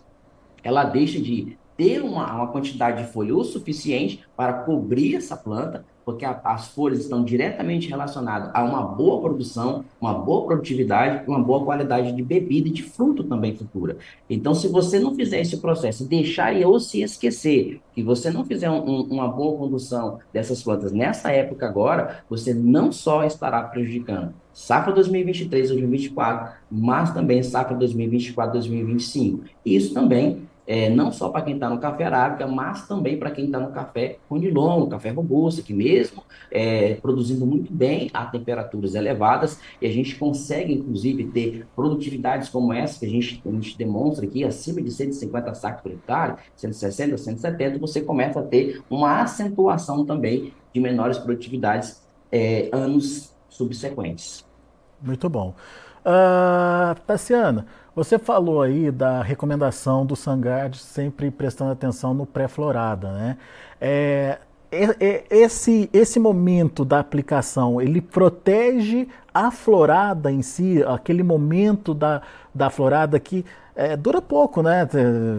ela deixa de ter uma, uma quantidade de folha o suficiente para cobrir essa planta, porque a, as folhas estão diretamente relacionadas a uma boa produção, uma boa produtividade, uma boa qualidade de bebida e de fruto também futura. Então, se você não fizer esse processo, deixar ou se esquecer que você não fizer um, um, uma boa condução dessas plantas nessa época agora, você não só estará prejudicando safra 2023, 2024, mas também safra 2024, 2025. Isso também é, não só para quem está no café arábica, mas também para quem está no café conilon, café robusto, que mesmo é, produzindo muito bem a temperaturas elevadas, e a gente consegue, inclusive, ter produtividades como essa que a gente, a gente demonstra aqui, acima de 150 sacos por hectare, 160, 170, você começa a ter uma acentuação também de menores produtividades é, anos subsequentes. Muito bom. Uh, Tassiana, você falou aí da recomendação do Sangard sempre prestando atenção no pré-florada, né? É, esse, esse momento da aplicação, ele protege a florada em si, aquele momento da, da florada que é, dura pouco, né?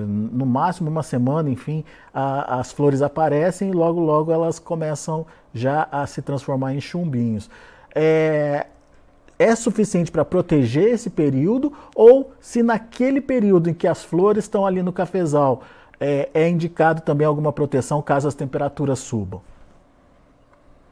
No máximo uma semana, enfim, a, as flores aparecem e logo, logo elas começam já a se transformar em chumbinhos. É, é suficiente para proteger esse período ou se naquele período em que as flores estão ali no cafezal é, é indicado também alguma proteção caso as temperaturas subam?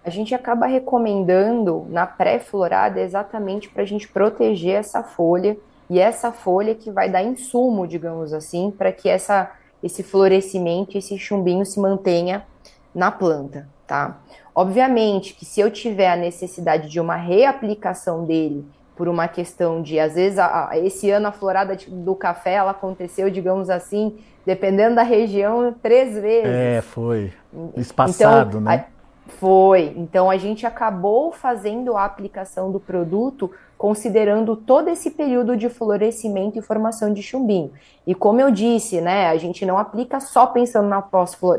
A gente acaba recomendando na pré-florada exatamente para a gente proteger essa folha e essa folha que vai dar insumo, digamos assim, para que essa, esse florescimento, esse chumbinho se mantenha na planta, tá? Obviamente que se eu tiver a necessidade de uma reaplicação dele por uma questão de, às vezes, a, a, esse ano a florada do café, ela aconteceu, digamos assim, dependendo da região, três vezes. É, foi. Espaçado, então, né? Foi. Então, a gente acabou fazendo a aplicação do produto considerando todo esse período de florescimento e formação de chumbinho. E como eu disse, né, a gente não aplica só pensando na,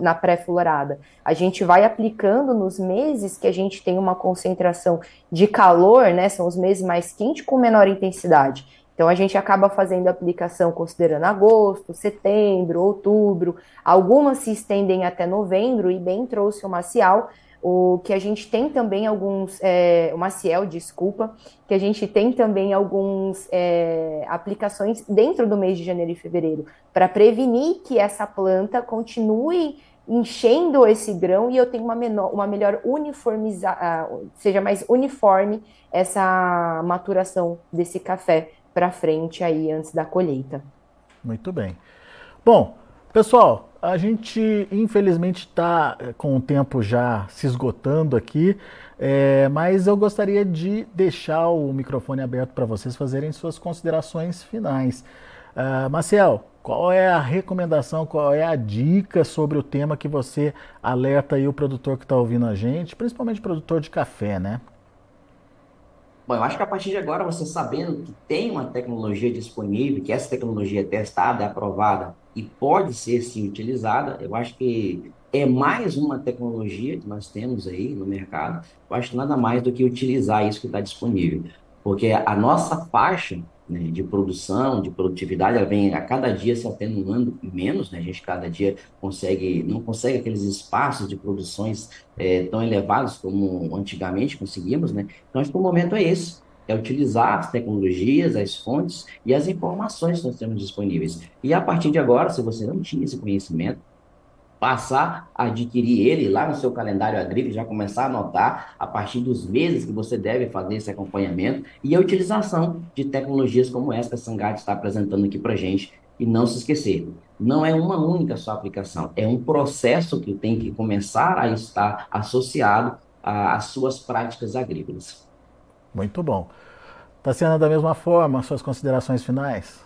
na pré-florada. A gente vai aplicando nos meses que a gente tem uma concentração de calor, né, são os meses mais quentes com menor intensidade. Então a gente acaba fazendo a aplicação considerando agosto, setembro, outubro. Algumas se estendem até novembro e bem trouxe o macial o que a gente tem também alguns, é, o Maciel, desculpa, que a gente tem também algumas é, aplicações dentro do mês de janeiro e fevereiro, para prevenir que essa planta continue enchendo esse grão e eu tenho uma, menor, uma melhor uniformização, seja mais uniforme essa maturação desse café para frente aí antes da colheita. Muito bem. Bom, pessoal, a gente, infelizmente, está eh, com o tempo já se esgotando aqui, é, mas eu gostaria de deixar o microfone aberto para vocês fazerem suas considerações finais. Uh, Marcel, qual é a recomendação, qual é a dica sobre o tema que você alerta aí o produtor que está ouvindo a gente, principalmente produtor de café, né? Bom, eu acho que a partir de agora, você sabendo que tem uma tecnologia disponível, que essa tecnologia é testada, é aprovada e pode ser sim utilizada, eu acho que é mais uma tecnologia que nós temos aí no mercado. Eu acho que nada mais do que utilizar isso que está disponível. Porque a nossa faixa né, de produção, de produtividade, ela vem a cada dia se atenuando menos, né? A gente cada dia consegue, não consegue aqueles espaços de produções é, tão elevados como antigamente conseguimos, né? Então, acho que o momento é esse. É utilizar as tecnologias, as fontes e as informações que nós temos disponíveis. E a partir de agora, se você não tinha esse conhecimento, passar a adquirir ele lá no seu calendário agrícola, já começar a anotar a partir dos meses que você deve fazer esse acompanhamento e a utilização de tecnologias como essa que a Sangate está apresentando aqui para gente. E não se esquecer, não é uma única só aplicação, é um processo que tem que começar a estar associado às suas práticas agrícolas. Muito bom. Tassiana, da mesma forma, suas considerações finais?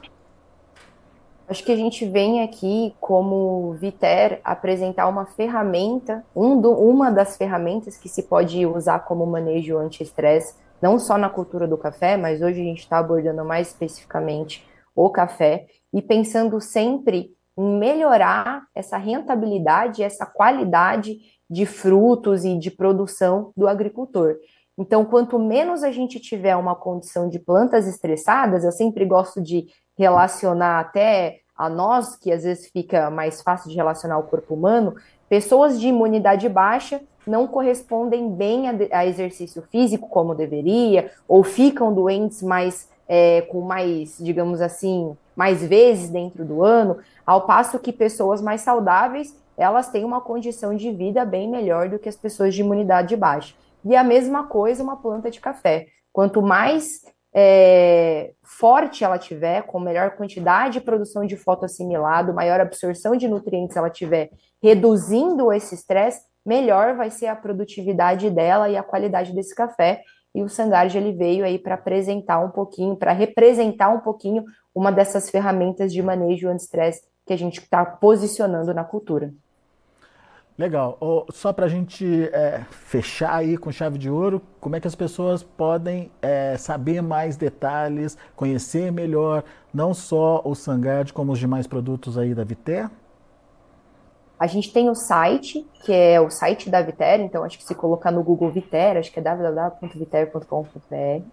Acho que a gente vem aqui, como Viter, apresentar uma ferramenta, um do, uma das ferramentas que se pode usar como manejo anti-estresse, não só na cultura do café, mas hoje a gente está abordando mais especificamente o café, e pensando sempre em melhorar essa rentabilidade, essa qualidade de frutos e de produção do agricultor. Então, quanto menos a gente tiver uma condição de plantas estressadas, eu sempre gosto de relacionar até a nós, que às vezes fica mais fácil de relacionar o corpo humano, pessoas de imunidade baixa não correspondem bem a, a exercício físico como deveria, ou ficam doentes mais é, com mais, digamos assim, mais vezes dentro do ano, ao passo que pessoas mais saudáveis elas têm uma condição de vida bem melhor do que as pessoas de imunidade baixa. E a mesma coisa uma planta de café. Quanto mais é, forte ela tiver, com melhor quantidade de produção de fotoassimilado, maior absorção de nutrientes ela tiver, reduzindo esse estresse, melhor vai ser a produtividade dela e a qualidade desse café. E o Sangarge ele veio aí para apresentar um pouquinho, para representar um pouquinho uma dessas ferramentas de manejo anti-estresse que a gente está posicionando na cultura. Legal. Oh, só para a gente é, fechar aí com chave de ouro, como é que as pessoas podem é, saber mais detalhes, conhecer melhor não só o Sangard, como os demais produtos aí da Viter? A gente tem o site, que é o site da Viter, então acho que se colocar no Google Viter, acho que é www.viter.com.br.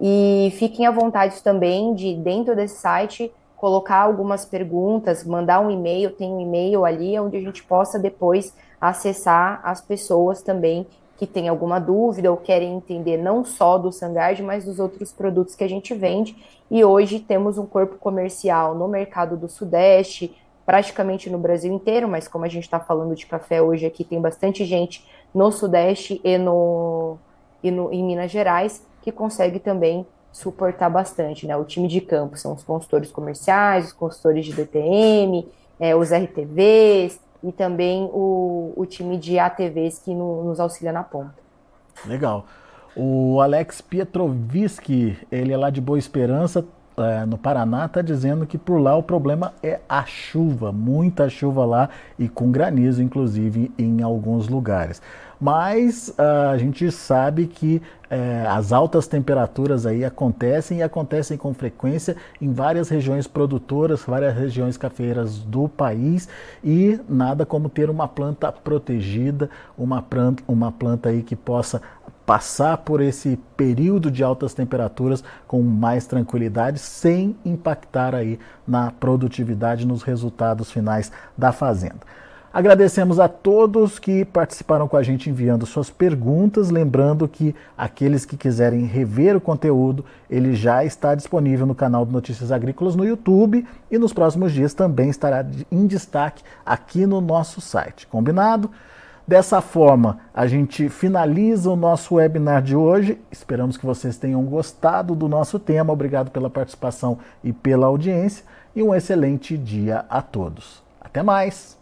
E fiquem à vontade também de, dentro desse site, colocar algumas perguntas, mandar um e-mail, tem um e-mail ali onde a gente possa depois acessar as pessoas também que têm alguma dúvida ou querem entender não só do Sangard, mas dos outros produtos que a gente vende. E hoje temos um corpo comercial no mercado do Sudeste, praticamente no Brasil inteiro, mas como a gente está falando de café hoje aqui, tem bastante gente no Sudeste e, no, e no, em Minas Gerais que consegue também suportar bastante, né? O time de campo são os consultores comerciais, os consultores de DTM, é, os RTVs e também o, o time de ATVs que no, nos auxilia na ponta. Legal. O Alex Pietroviski, ele é lá de Boa Esperança, é, no Paraná, está dizendo que por lá o problema é a chuva, muita chuva lá e com granizo, inclusive, em alguns lugares mas uh, a gente sabe que uh, as altas temperaturas aí acontecem e acontecem com frequência em várias regiões produtoras, várias regiões cafeiras do país e nada como ter uma planta protegida, uma planta, uma planta aí que possa passar por esse período de altas temperaturas com mais tranquilidade, sem impactar aí na produtividade, nos resultados finais da fazenda. Agradecemos a todos que participaram com a gente enviando suas perguntas, lembrando que aqueles que quiserem rever o conteúdo, ele já está disponível no canal de Notícias Agrícolas no YouTube e nos próximos dias também estará em destaque aqui no nosso site. Combinado? Dessa forma, a gente finaliza o nosso webinar de hoje. Esperamos que vocês tenham gostado do nosso tema. Obrigado pela participação e pela audiência e um excelente dia a todos. Até mais!